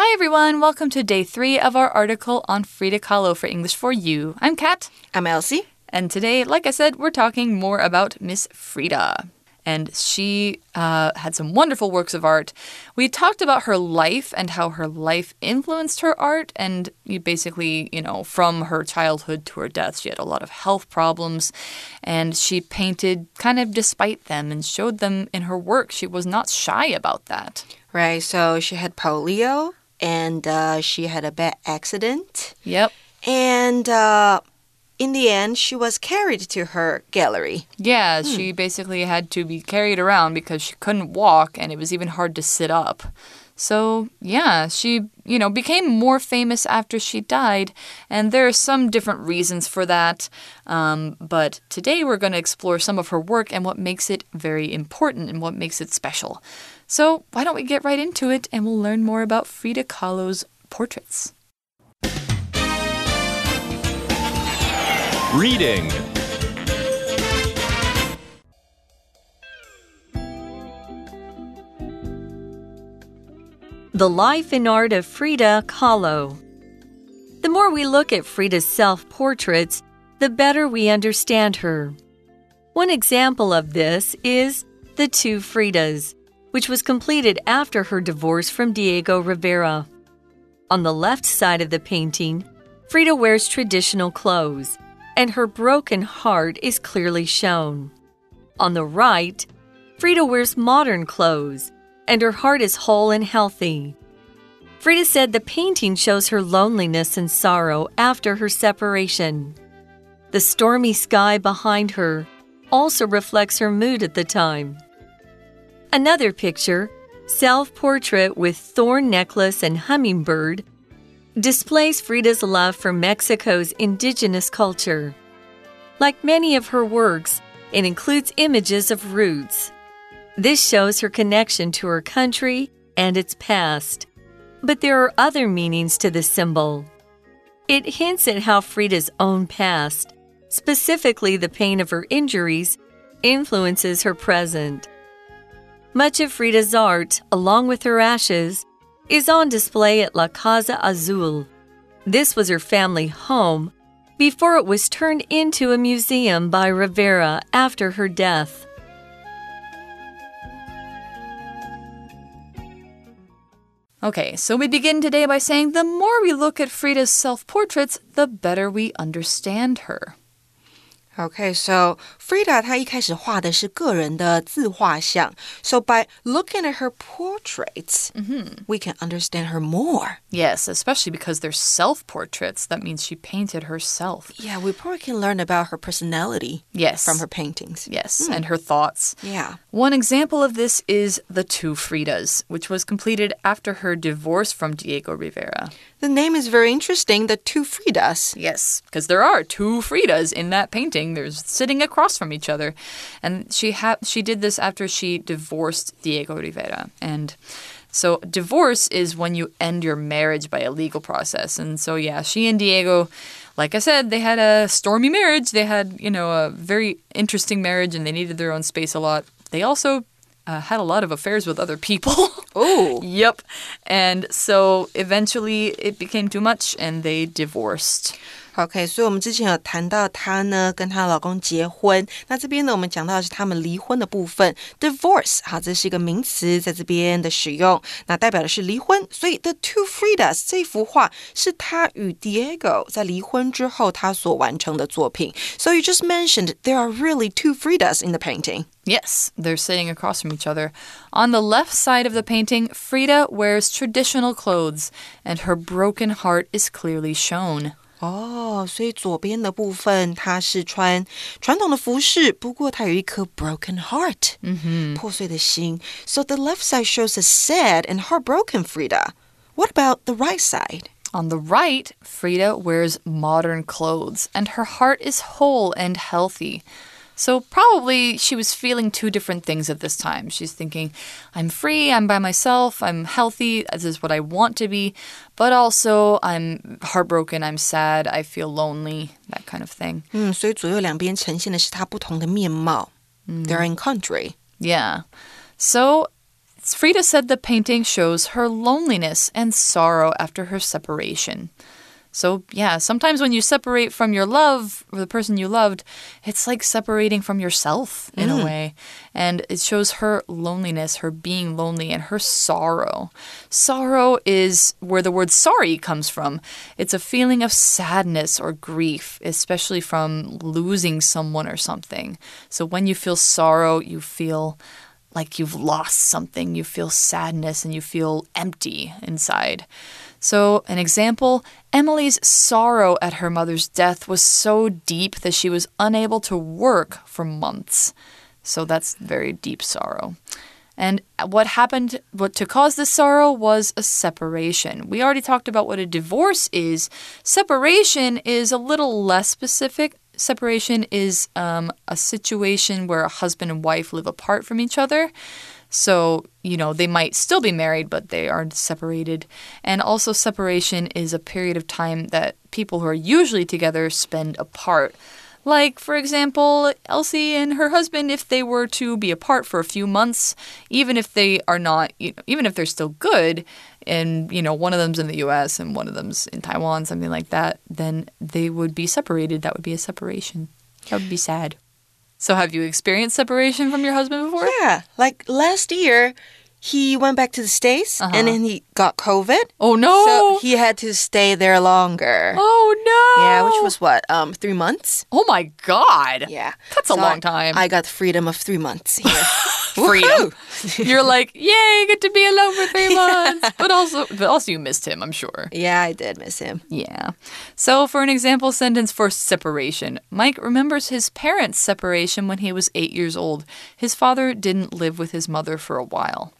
Hi, everyone. Welcome to day three of our article on Frida Kahlo for English for You. I'm Kat. I'm Elsie. And today, like I said, we're talking more about Miss Frida. And she uh, had some wonderful works of art. We talked about her life and how her life influenced her art. And you basically, you know, from her childhood to her death, she had a lot of health problems. And she painted kind of despite them and showed them in her work. She was not shy about that. Right. So she had polio and uh, she had a bad accident. Yep. And uh, in the end, she was carried to her gallery. Yeah, hmm. she basically had to be carried around because she couldn't walk and it was even hard to sit up. So, yeah, she, you know, became more famous after she died, and there are some different reasons for that. Um, but today we're going to explore some of her work and what makes it very important and what makes it special. So, why don't we get right into it and we'll learn more about Frida Kahlo's portraits. Reading The Life and Art of Frida Kahlo. The more we look at Frida's self portraits, the better we understand her. One example of this is The Two Fridas which was completed after her divorce from Diego Rivera. On the left side of the painting, Frida wears traditional clothes, and her broken heart is clearly shown. On the right, Frida wears modern clothes, and her heart is whole and healthy. Frida said the painting shows her loneliness and sorrow after her separation. The stormy sky behind her also reflects her mood at the time. Another picture, self portrait with thorn necklace and hummingbird, displays Frida's love for Mexico's indigenous culture. Like many of her works, it includes images of roots. This shows her connection to her country and its past. But there are other meanings to the symbol. It hints at how Frida's own past, specifically the pain of her injuries, influences her present. Much of Frida's art, along with her ashes, is on display at La Casa Azul. This was her family home before it was turned into a museum by Rivera after her death. Okay, so we begin today by saying the more we look at Frida's self portraits, the better we understand her. Okay, so Frida 她一开始画的是个人的自画像。So by looking at her portraits, mm -hmm. we can understand her more. Yes, especially because they're self-portraits. That means she painted herself. Yeah, we probably can learn about her personality. Yes. From her paintings. Yes, mm. and her thoughts. Yeah. One example of this is The Two Fridas, which was completed after her divorce from Diego Rivera. The name is very interesting, The Two Fridas. Yes, because there are two Fridas in that painting. They're sitting across from each other. And she she did this after she divorced Diego Rivera. And so divorce is when you end your marriage by a legal process. And so yeah, she and Diego like I said, they had a stormy marriage. They had, you know, a very interesting marriage and they needed their own space a lot. They also uh, had a lot of affairs with other people. Oh. yep. And so eventually it became too much and they divorced. OK，所以我们之前有谈到她呢跟她老公结婚，那这边呢我们讲到的是他们离婚的部分，divorce，好，这是一个名词，在这边的使用，那代表的是离婚。所以 The Two Fridas 这幅画是她与 Diego 在离婚之后他所完成的作品。So you just mentioned there are really two Fridas in the painting. Yes, they're sitting across from each other. On the left side of the painting, Frida wears traditional clothes, and her broken heart is clearly shown. 哦，所以左边的部分它是穿传统的服饰，不过它有一颗 broken heart，嗯哼，破碎的心。So the left side shows a sad and heartbroken Frida. What about the right side? On the right, Frida wears modern clothes, and her heart is whole and healthy. So probably she was feeling two different things at this time. She's thinking, I'm free, I'm by myself, I'm healthy, this is what I want to be, but also I'm heartbroken, I'm sad, I feel lonely, that kind of thing. Mm, they are in country. Yeah. So Frida said the painting shows her loneliness and sorrow after her separation. So, yeah, sometimes when you separate from your love or the person you loved, it's like separating from yourself in a mm-hmm. way. And it shows her loneliness, her being lonely, and her sorrow. Sorrow is where the word sorry comes from. It's a feeling of sadness or grief, especially from losing someone or something. So, when you feel sorrow, you feel like you've lost something, you feel sadness, and you feel empty inside. So, an example Emily's sorrow at her mother's death was so deep that she was unable to work for months. So, that's very deep sorrow. And what happened what to cause this sorrow was a separation. We already talked about what a divorce is. Separation is a little less specific. Separation is um, a situation where a husband and wife live apart from each other. So, you know, they might still be married, but they are separated. And also, separation is a period of time that people who are usually together spend apart. Like, for example, Elsie and her husband, if they were to be apart for a few months, even if they are not, you know, even if they're still good, and, you know, one of them's in the US and one of them's in Taiwan, something like that, then they would be separated. That would be a separation. That would be sad. So, have you experienced separation from your husband before? Yeah, like last year, he went back to the States Uh-huh. and then he got COVID. Oh no! So he had to stay there longer. oh no! Yeah, which was what? Um, three months? Oh my god! Yeah. That's a long I- time. I got the freedom of three months here. Freedom. You're like, yay, get to be alone for three months. But also, but also, you missed him. I'm sure. yeah, I did miss him. Yeah. So, for an example sentence for separation, Mike remembers his parents' separation when he was eight years old. His father didn't live with his mother for a while.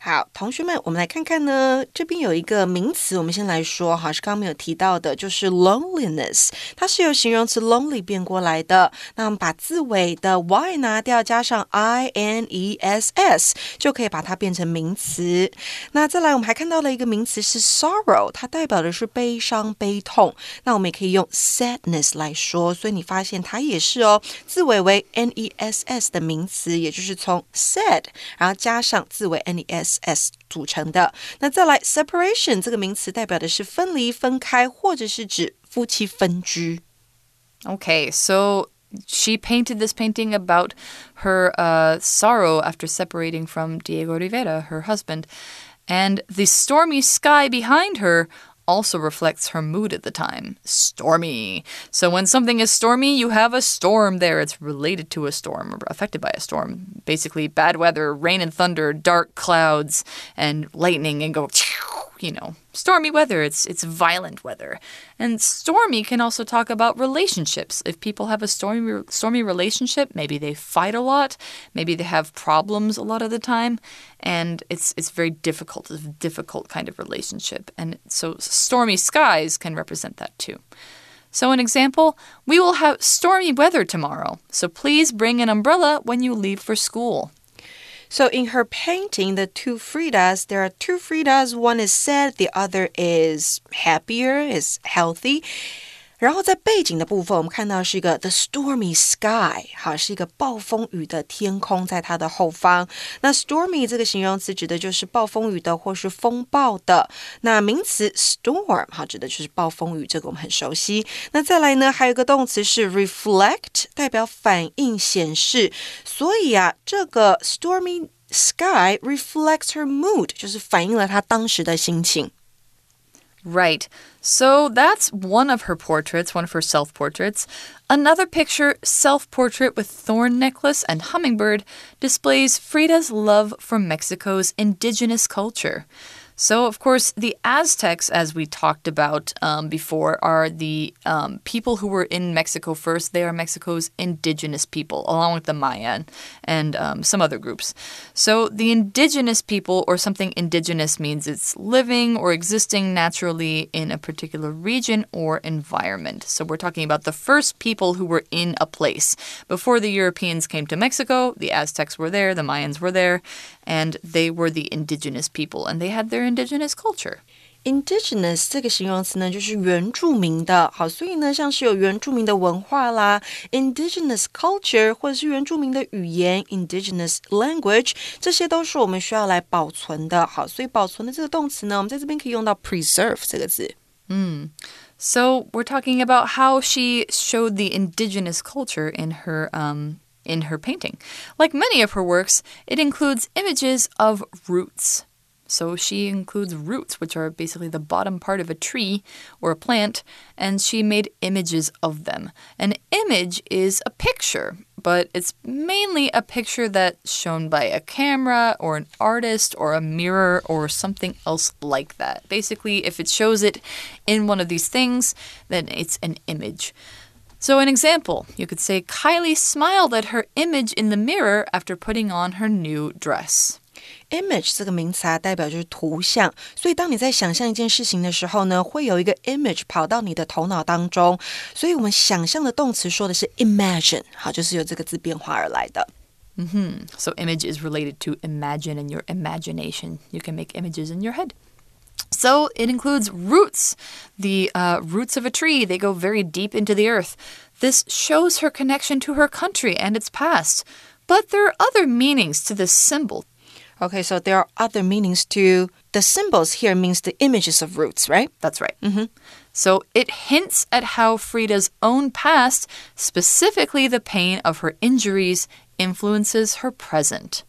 好，同学们，我们来看看呢。这边有一个名词，我们先来说哈，是刚刚没有提到的，就是 loneliness，它是由形容词 lonely 变过来的。那我们把字尾的 y 拿掉，加上 i n e s s，就可以把它变成名词。那再来，我们还看到了一个名词是 sorrow，它代表的是悲伤、悲痛。那我们也可以用 sadness 来说，所以你发现它也是哦，字尾为 n e s s 的名词，也就是从 sad，然后加上字尾 n e s s 组成的。那再来 separation 这个名词代表的是分离、分开，或者是指夫妻分居。 Okay, so she painted this painting about her uh, sorrow after separating from Diego Rivera, her husband. And the stormy sky behind her also reflects her mood at the time stormy. So when something is stormy, you have a storm there. It's related to a storm or affected by a storm. Basically, bad weather, rain and thunder, dark clouds, and lightning, and go, you know, stormy weather. It's it's violent weather. And stormy can also talk about relationships. If people have a stormy stormy relationship, maybe they fight a lot, maybe they have problems a lot of the time, and it's it's very difficult. It's a difficult kind of relationship. And so stormy skies can represent that too. So an example, we will have stormy weather tomorrow. So please bring an umbrella when you leave for school. So in her painting, the two Fridas, there are two Fridas. One is sad, the other is happier, is healthy. 然后在背景的部分，我们看到是一个 the stormy sky，哈，是一个暴风雨的天空，在它的后方。那 stormy 这个形容词指的就是暴风雨的或是风暴的。那名词 storm 哈，指的就是暴风雨，这个我们很熟悉。那再来呢，还有一个动词是 reflect，代表反应、显示。所以啊，这个 stormy sky reflects her mood，就是反映了她当时的心情。Right. So that's one of her portraits, one of her self portraits. Another picture, self portrait with thorn necklace and hummingbird, displays Frida's love for Mexico's indigenous culture. So, of course, the Aztecs, as we talked about um, before, are the um, people who were in Mexico first. They are Mexico's indigenous people, along with the Mayan and um, some other groups. So, the indigenous people, or something indigenous, means it's living or existing naturally in a particular region or environment. So, we're talking about the first people who were in a place. Before the Europeans came to Mexico, the Aztecs were there, the Mayans were there, and they were the indigenous people, and they had their indigenous culture. indigenous 这个形容词呢，就是原住民的。好，所以呢，像是有原住民的文化啦，indigenous culture，或者是原住民的语言，indigenous language，这些都是我们需要来保存的。好，所以保存的这个动词呢，我们在这边可以用到 preserve 这个字。嗯。So we're talking about how she showed the indigenous culture in her um, in her painting. Like many of her works, it includes images of roots. So she includes roots, which are basically the bottom part of a tree or a plant, and she made images of them. An image is a picture, but it's mainly a picture that's shown by a camera or an artist or a mirror or something else like that. Basically, if it shows it in one of these things, then it's an image. So, an example, you could say Kylie smiled at her image in the mirror after putting on her new dress. Image 这个名词啊，代表就是图像，所以当你在想象一件事情的时候呢，会有一个 image 跑到你的头脑当中。所以我们想象的动词说的是 imagine，好，就是由这个字变化而来的。Mm -hmm. So image is related to imagine and your imagination. You can make images in your head. So it includes roots, the uh, roots of a tree. They go very deep into the earth. This shows her connection to her country and its past. But there are other meanings to this symbol Okay, so there are other meanings to the symbols here means the images of roots, right? That's right. Mm -hmm. So it hints at how Frida's own past, specifically the pain of her injuries, influences her present.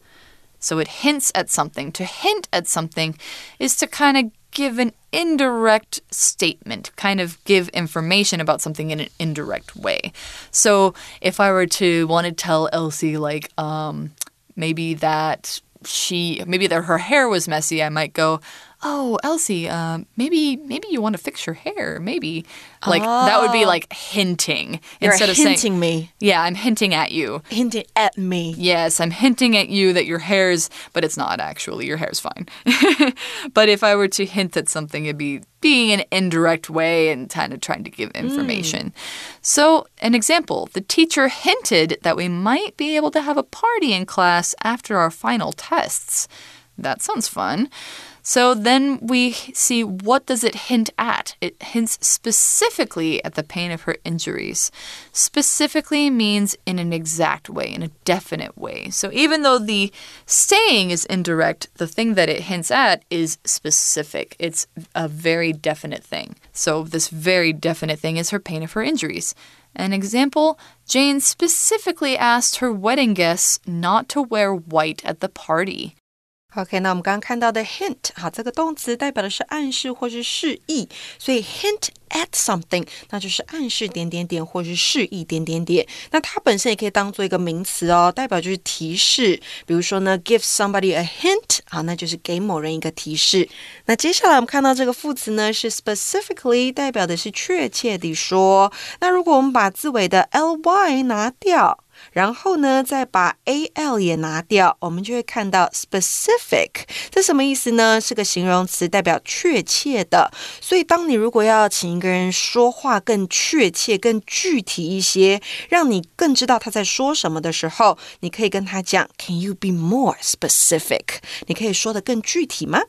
So it hints at something. To hint at something is to kind of give an indirect statement, kind of give information about something in an indirect way. So if I were to want to tell Elsie, like, um, maybe that she maybe that her hair was messy, I might go, "Oh, Elsie, uh, maybe maybe you want to fix your hair. Maybe like oh. that would be like oh. hinting You're instead of hinting saying me. Yeah, I'm hinting at you. Hinting at me. Yes, I'm hinting at you that your hair's, but it's not actually. Your hair's fine. but if I were to hint at something, it'd be being an indirect way and kind of trying to give information. Mm. So, an example the teacher hinted that we might be able to have a party in class after our final tests. That sounds fun. So then we see what does it hint at? It hints specifically at the pain of her injuries. Specifically means in an exact way, in a definite way. So even though the saying is indirect, the thing that it hints at is specific. It's a very definite thing. So this very definite thing is her pain of her injuries. An example Jane specifically asked her wedding guests not to wear white at the party. OK，那我们刚刚看到的 hint，好，这个动词代表的是暗示或是示意，所以 hint at something，那就是暗示点点点或是示意点点点。那它本身也可以当做一个名词哦，代表就是提示。比如说呢，give somebody a hint，好，那就是给某人一个提示。那接下来我们看到这个副词呢，是 specifically，代表的是确切地说。那如果我们把字尾的 ly 拿掉。然后呢，再把 a l 也拿掉，我们就会看到 specific。这什么意思呢？是个形容词，代表确切的。所以，当你如果要请一个人说话更确切、更具体一些，让你更知道他在说什么的时候，你可以跟他讲：Can you be more specific？你可以说的更具体吗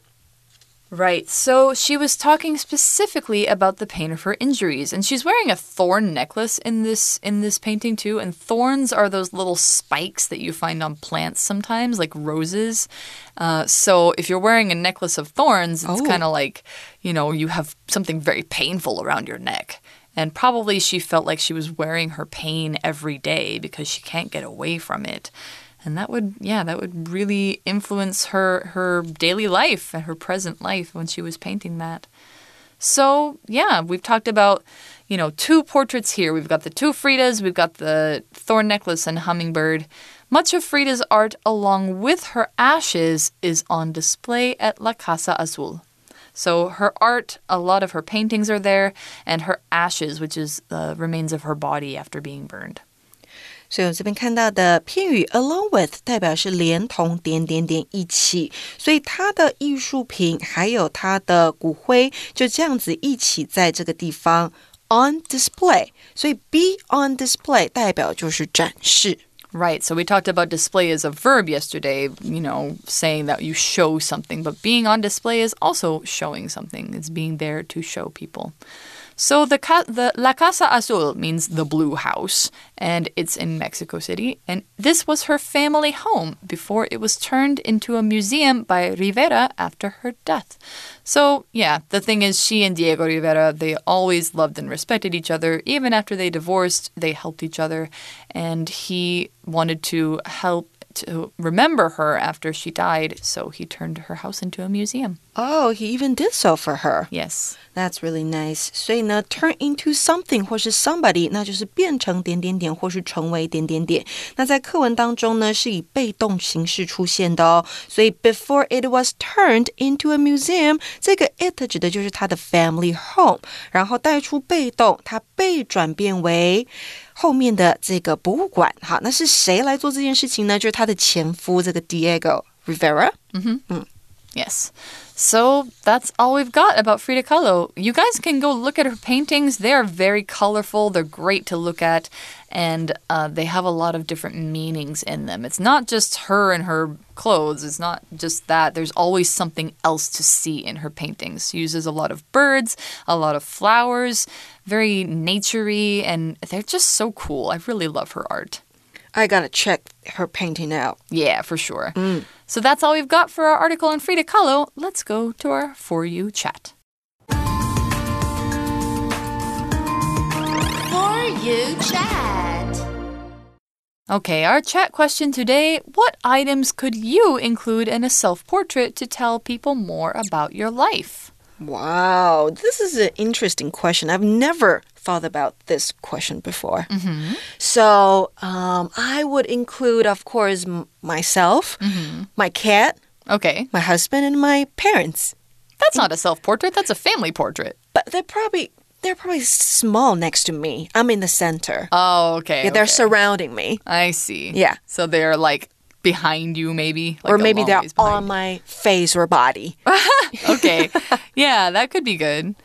？Right. So she was talking specifically about the pain of her injuries and she's wearing a thorn necklace in this in this painting too and thorns are those little spikes that you find on plants sometimes like roses. Uh, so if you're wearing a necklace of thorns it's oh. kind of like, you know, you have something very painful around your neck. And probably she felt like she was wearing her pain every day because she can't get away from it and that would yeah that would really influence her her daily life and her present life when she was painting that. So yeah we've talked about you know two portraits here. We've got the two fridas we've got the thorn necklace and hummingbird. Much of frida's art along with her ashes is on display at la casa azul. So her art, a lot of her paintings are there, and her ashes, which is the remains of her body after being burned. 所以我这边看到的片语 along with 代表是连同点点点一起，所以它的艺术品还有它的骨灰就这样子一起在这个地方 on display。所以 be on display 代表就是展示。 Right. So we talked about display as a verb yesterday, you know, saying that you show something, but being on display is also showing something. It's being there to show people. So the, the La Casa Azul means the blue house, and it's in Mexico City. And this was her family home before it was turned into a museum by Rivera after her death. So yeah, the thing is, she and Diego Rivera they always loved and respected each other. Even after they divorced, they helped each other, and he wanted to help to remember her after she died, so he turned her house into a museum. Oh, he even did so for her. Yes. That's really nice. 所以呢，turn into something 或是 somebody，那就是变成点点点，或是成为点点点。那在课文当中呢，是以被动形式出现的哦。所以 before it was turned into a museum，这个 it 指的就是他的 family home，然后带出被动，它被转变为。 后面的这个博物馆，好，那是谁来做这件事情呢？就是他的前夫这个 Diego Rivera。嗯哼，嗯。Yes. So that's all we've got about Frida Kahlo. You guys can go look at her paintings. They are very colorful, they're great to look at, and uh, they have a lot of different meanings in them. It's not just her and her clothes, it's not just that. There's always something else to see in her paintings. She uses a lot of birds, a lot of flowers, very naturey, and they're just so cool. I really love her art. I gotta check her painting out. Yeah, for sure. Mm. So that's all we've got for our article on Frida Kahlo. Let's go to our For You chat. For You chat. Okay, our chat question today What items could you include in a self portrait to tell people more about your life? Wow, this is an interesting question. I've never thought about this question before. Mm -hmm. So um, I would include, of course, myself, mm -hmm. my cat, okay, my husband, and my parents. That's not a self portrait. That's a family portrait. But they're probably they're probably small next to me. I'm in the center. Oh, okay. Yeah, they're okay. surrounding me. I see. Yeah. So they're like behind you, maybe. Like or maybe they're on my face or body. okay. yeah, that could be good.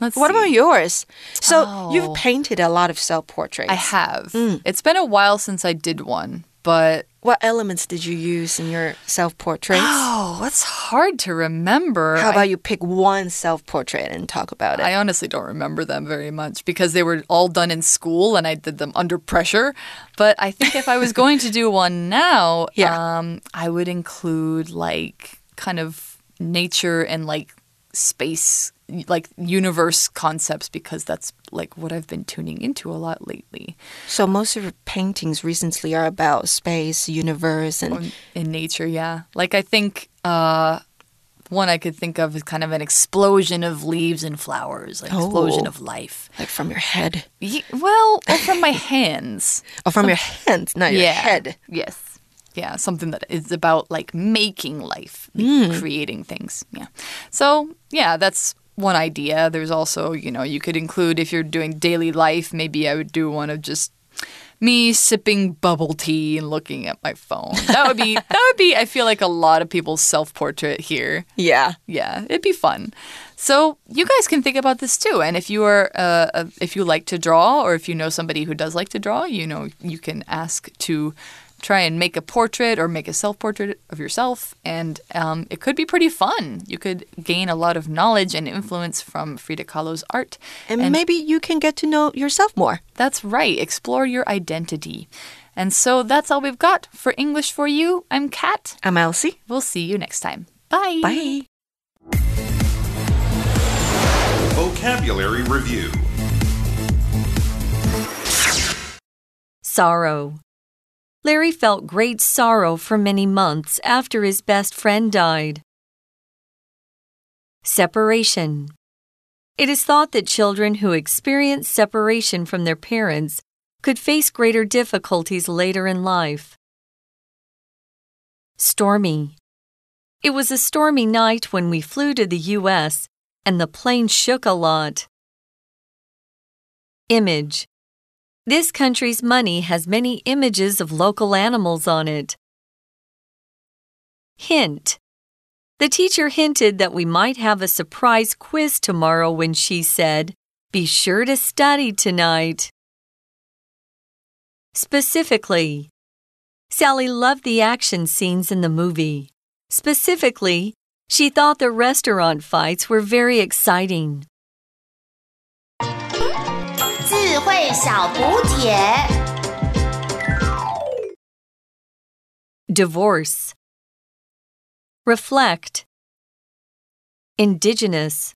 Let's what see. about yours? So oh. you've painted a lot of self portraits. I have. Mm. It's been a while since I did one, but what elements did you use in your self portraits? Oh, that's hard to remember. How about I, you pick one self portrait and talk about it? I honestly don't remember them very much because they were all done in school and I did them under pressure. But I think if I was going to do one now, yeah. Um, I would include like kind of nature and like space like universe concepts because that's like what I've been tuning into a lot lately. So most of your paintings recently are about space, universe, and in nature. Yeah, like I think uh, one I could think of is kind of an explosion of leaves and flowers, like oh, explosion of life, like from your head. Yeah, well, or from my hands. Oh, from Some, your hands, not your yeah, head. Yes yeah, something that is about like making life, mm. creating things. Yeah. So, yeah, that's one idea. There's also, you know, you could include if you're doing daily life, maybe I would do one of just me sipping bubble tea and looking at my phone. That would be that would be I feel like a lot of people's self-portrait here. Yeah. Yeah, it'd be fun. So you guys can think about this too. And if you are, uh, uh, if you like to draw, or if you know somebody who does like to draw, you know, you can ask to try and make a portrait or make a self portrait of yourself. And um, it could be pretty fun. You could gain a lot of knowledge and influence from Frida Kahlo's art. And, and maybe you can get to know yourself more. That's right. Explore your identity. And so that's all we've got for English for you. I'm Kat. I'm Elsie. We'll see you next time. Bye. Bye. Vocabulary Review Sorrow Larry felt great sorrow for many months after his best friend died. Separation. It is thought that children who experience separation from their parents could face greater difficulties later in life. Stormy. It was a stormy night when we flew to the U.S., and the plane shook a lot. Image. This country's money has many images of local animals on it. Hint. The teacher hinted that we might have a surprise quiz tomorrow when she said, Be sure to study tonight. Specifically, Sally loved the action scenes in the movie. Specifically, she thought the restaurant fights were very exciting. 智慧小补帖。 Divorce. Reflect. Indigenous.